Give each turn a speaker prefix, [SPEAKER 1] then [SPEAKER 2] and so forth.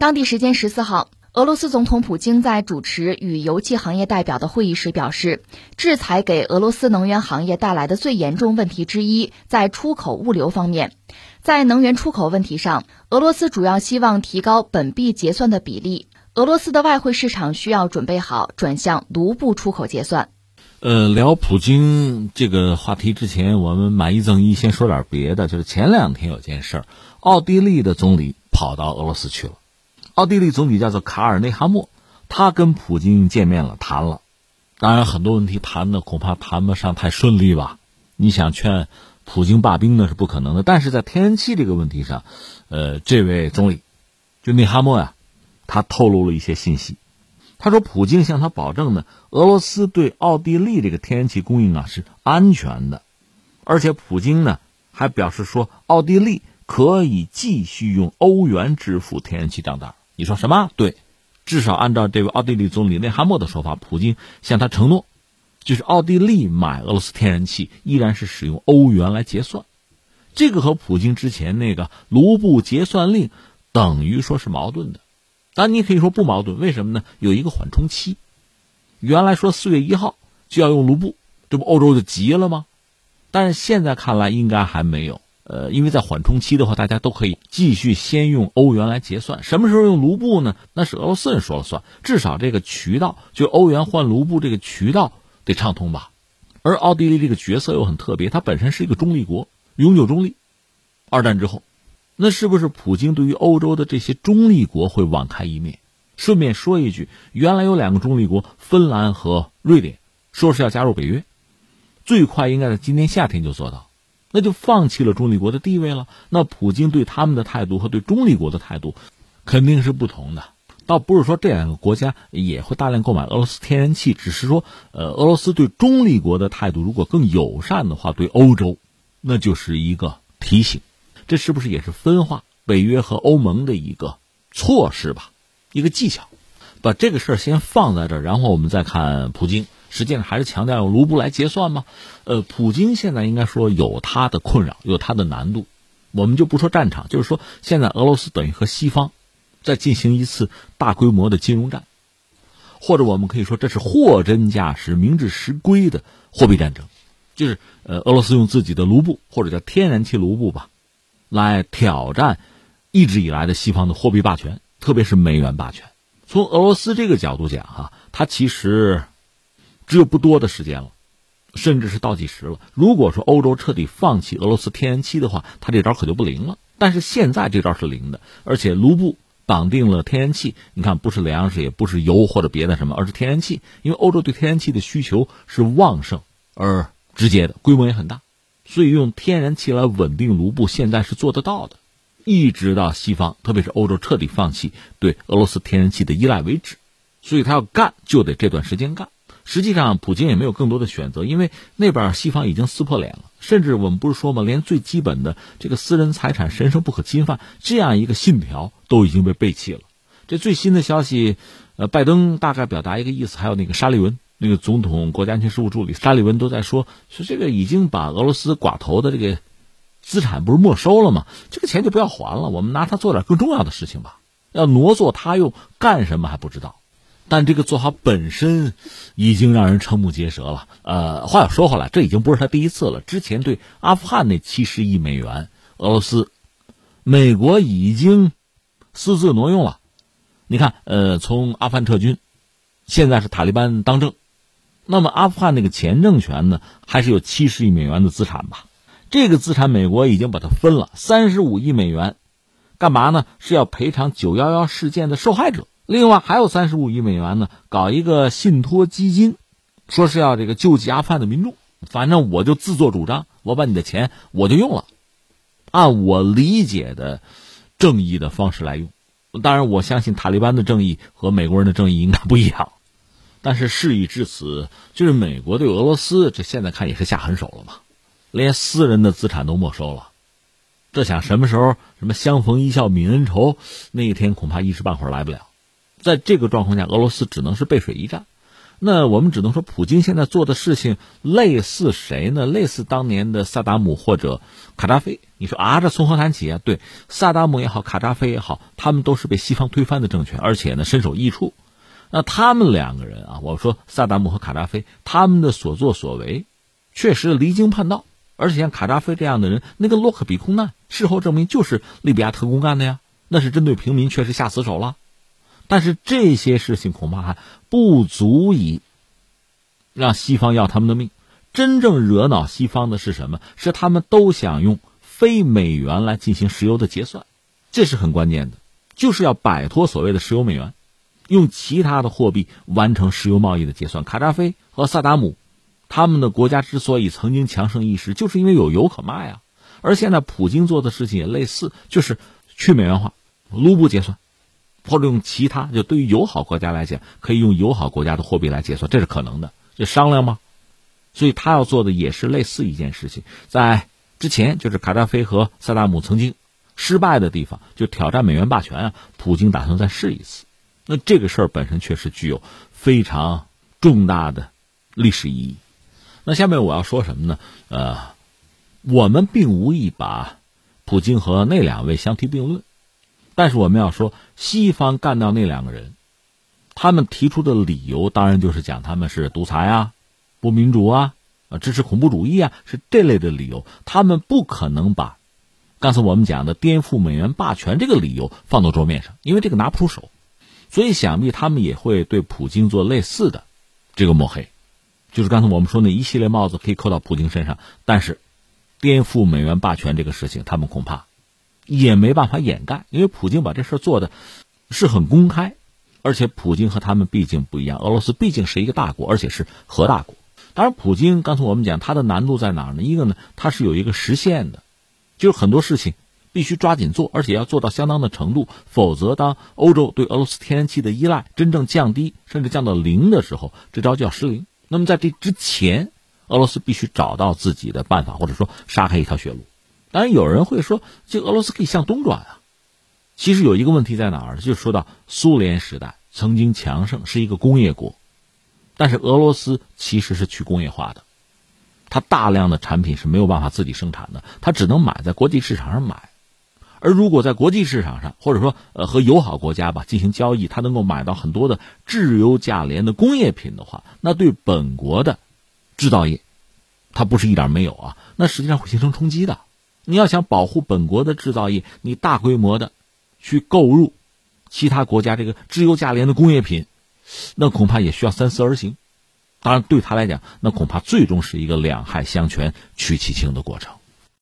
[SPEAKER 1] 当地时间十四号，俄罗斯总统普京在主持与油气行业代表的会议时表示，制裁给俄罗斯能源行业带来的最严重问题之一在出口物流方面。在能源出口问题上，俄罗斯主要希望提高本币结算的比例。俄罗斯的外汇市场需要准备好转向卢布出口结算。
[SPEAKER 2] 呃，聊普京这个话题之前，我们买一赠一，先说点别的。就是前两天有件事儿，奥地利的总理跑到俄罗斯去了。奥地利总理叫做卡尔内哈默，他跟普京见面了，谈了。当然，很多问题谈的恐怕谈不上太顺利吧。你想劝普京罢兵呢是不可能的。但是在天然气这个问题上，呃，这位总理就内哈默呀，他透露了一些信息。他说，普京向他保证呢，俄罗斯对奥地利这个天然气供应啊是安全的，而且普京呢还表示说，奥地利可以继续用欧元支付天然气账单。你说什么？对，至少按照这位奥地利总理内哈默的说法，普京向他承诺，就是奥地利买俄罗斯天然气依然是使用欧元来结算。这个和普京之前那个卢布结算令等于说是矛盾的。但，你可以说不矛盾，为什么呢？有一个缓冲期。原来说四月一号就要用卢布，这不欧洲就急了吗？但是现在看来应该还没有。呃，因为在缓冲期的话，大家都可以继续先用欧元来结算。什么时候用卢布呢？那是俄罗斯人说了算。至少这个渠道，就欧元换卢布这个渠道得畅通吧。而奥地利这个角色又很特别，它本身是一个中立国，永久中立。二战之后，那是不是普京对于欧洲的这些中立国会网开一面？顺便说一句，原来有两个中立国，芬兰和瑞典，说是要加入北约，最快应该在今年夏天就做到。那就放弃了中立国的地位了。那普京对他们的态度和对中立国的态度，肯定是不同的。倒不是说这两个国家也会大量购买俄罗斯天然气，只是说，呃，俄罗斯对中立国的态度如果更友善的话，对欧洲，那就是一个提醒。这是不是也是分化北约和欧盟的一个措施吧？一个技巧。把这个事先放在这儿，然后我们再看普京。实际上还是强调用卢布来结算吗？呃，普京现在应该说有他的困扰，有他的难度。我们就不说战场，就是说现在俄罗斯等于和西方在进行一次大规模的金融战，或者我们可以说这是货真价实、名至实归的货币战争，就是呃，俄罗斯用自己的卢布或者叫天然气卢布吧，来挑战一直以来的西方的货币霸权，特别是美元霸权。从俄罗斯这个角度讲，哈，它其实。只有不多的时间了，甚至是倒计时了。如果说欧洲彻底放弃俄罗斯天然气的话，他这招可就不灵了。但是现在这招是灵的，而且卢布绑定了天然气。你看，不是粮食，也不是油或者别的什么，而是天然气。因为欧洲对天然气的需求是旺盛而直接的，规模也很大，所以用天然气来稳定卢布，现在是做得到的。一直到西方，特别是欧洲彻底放弃对俄罗斯天然气的依赖为止。所以他要干，就得这段时间干。实际上，普京也没有更多的选择，因为那边西方已经撕破脸了。甚至我们不是说吗？连最基本的这个私人财产神圣不可侵犯这样一个信条都已经被背弃了。这最新的消息，呃，拜登大概表达一个意思，还有那个沙利文，那个总统国家安全事务助理沙利文都在说，说这个已经把俄罗斯寡头的这个资产不是没收了吗？这个钱就不要还了，我们拿它做点更重要的事情吧。要挪作他用，干什么还不知道。但这个做法本身已经让人瞠目结舌了。呃，话又说回来，这已经不是他第一次了。之前对阿富汗那七十亿美元，俄罗斯、美国已经私自挪用了。你看，呃，从阿富汗撤军，现在是塔利班当政，那么阿富汗那个前政权呢，还是有七十亿美元的资产吧？这个资产美国已经把它分了三十五亿美元，干嘛呢？是要赔偿九幺幺事件的受害者。另外还有三十五亿美元呢，搞一个信托基金，说是要这个救济阿富汗的民众。反正我就自作主张，我把你的钱我就用了，按我理解的正义的方式来用。当然，我相信塔利班的正义和美国人的正义应该不一样。但是事已至此，就是美国对俄罗斯这现在看也是下狠手了嘛，连私人的资产都没收了。这想什么时候什么相逢一笑泯恩仇，那一天恐怕一时半会儿来不了。在这个状况下，俄罗斯只能是背水一战。那我们只能说，普京现在做的事情类似谁呢？类似当年的萨达姆或者卡扎菲。你说啊，这从何谈起啊？对，萨达姆也好，卡扎菲也好，他们都是被西方推翻的政权，而且呢，身首异处。那他们两个人啊，我说萨达姆和卡扎菲，他们的所作所为，确实离经叛道。而且像卡扎菲这样的人，那个洛克比空难，事后证明就是利比亚特工干的呀，那是针对平民，确实下死手了。但是这些事情恐怕还不足以让西方要他们的命。真正惹恼西方的是什么？是他们都想用非美元来进行石油的结算，这是很关键的，就是要摆脱所谓的石油美元，用其他的货币完成石油贸易的结算。卡扎菲和萨达姆他们的国家之所以曾经强盛一时，就是因为有油可卖啊。而现在普京做的事情也类似，就是去美元化、卢布结算。或者用其他，就对于友好国家来讲，可以用友好国家的货币来结算，这是可能的。这商量吗？所以他要做的也是类似一件事情。在之前，就是卡扎菲和萨达姆曾经失败的地方，就挑战美元霸权啊，普京打算再试一次。那这个事儿本身确实具有非常重大的历史意义。那下面我要说什么呢？呃，我们并无意把普京和那两位相提并论。但是我们要说，西方干掉那两个人，他们提出的理由当然就是讲他们是独裁啊、不民主啊、啊支持恐怖主义啊，是这类的理由。他们不可能把刚才我们讲的颠覆美元霸权这个理由放到桌面上，因为这个拿不出手。所以想必他们也会对普京做类似的这个抹黑，就是刚才我们说那一系列帽子可以扣到普京身上。但是颠覆美元霸权这个事情，他们恐怕。也没办法掩盖，因为普京把这事做的是很公开，而且普京和他们毕竟不一样，俄罗斯毕竟是一个大国，而且是核大国。当然，普京刚才我们讲他的难度在哪儿呢？一个呢，他是有一个实现的，就是很多事情必须抓紧做，而且要做到相当的程度，否则当欧洲对俄罗斯天然气的依赖真正降低，甚至降到零的时候，这招就要失灵。那么在这之前，俄罗斯必须找到自己的办法，或者说杀开一条血路。当然，有人会说，这俄罗斯可以向东转啊。其实有一个问题在哪儿？就说到苏联时代曾经强盛，是一个工业国，但是俄罗斯其实是去工业化的，它大量的产品是没有办法自己生产的，它只能买在国际市场上买。而如果在国际市场上，或者说呃和友好国家吧进行交易，它能够买到很多的质优价廉的工业品的话，那对本国的制造业，它不是一点没有啊，那实际上会形成冲击的。你要想保护本国的制造业，你大规模的去购入其他国家这个质优价廉的工业品，那恐怕也需要三思而行。当然，对他来讲，那恐怕最终是一个两害相权取其轻的过程。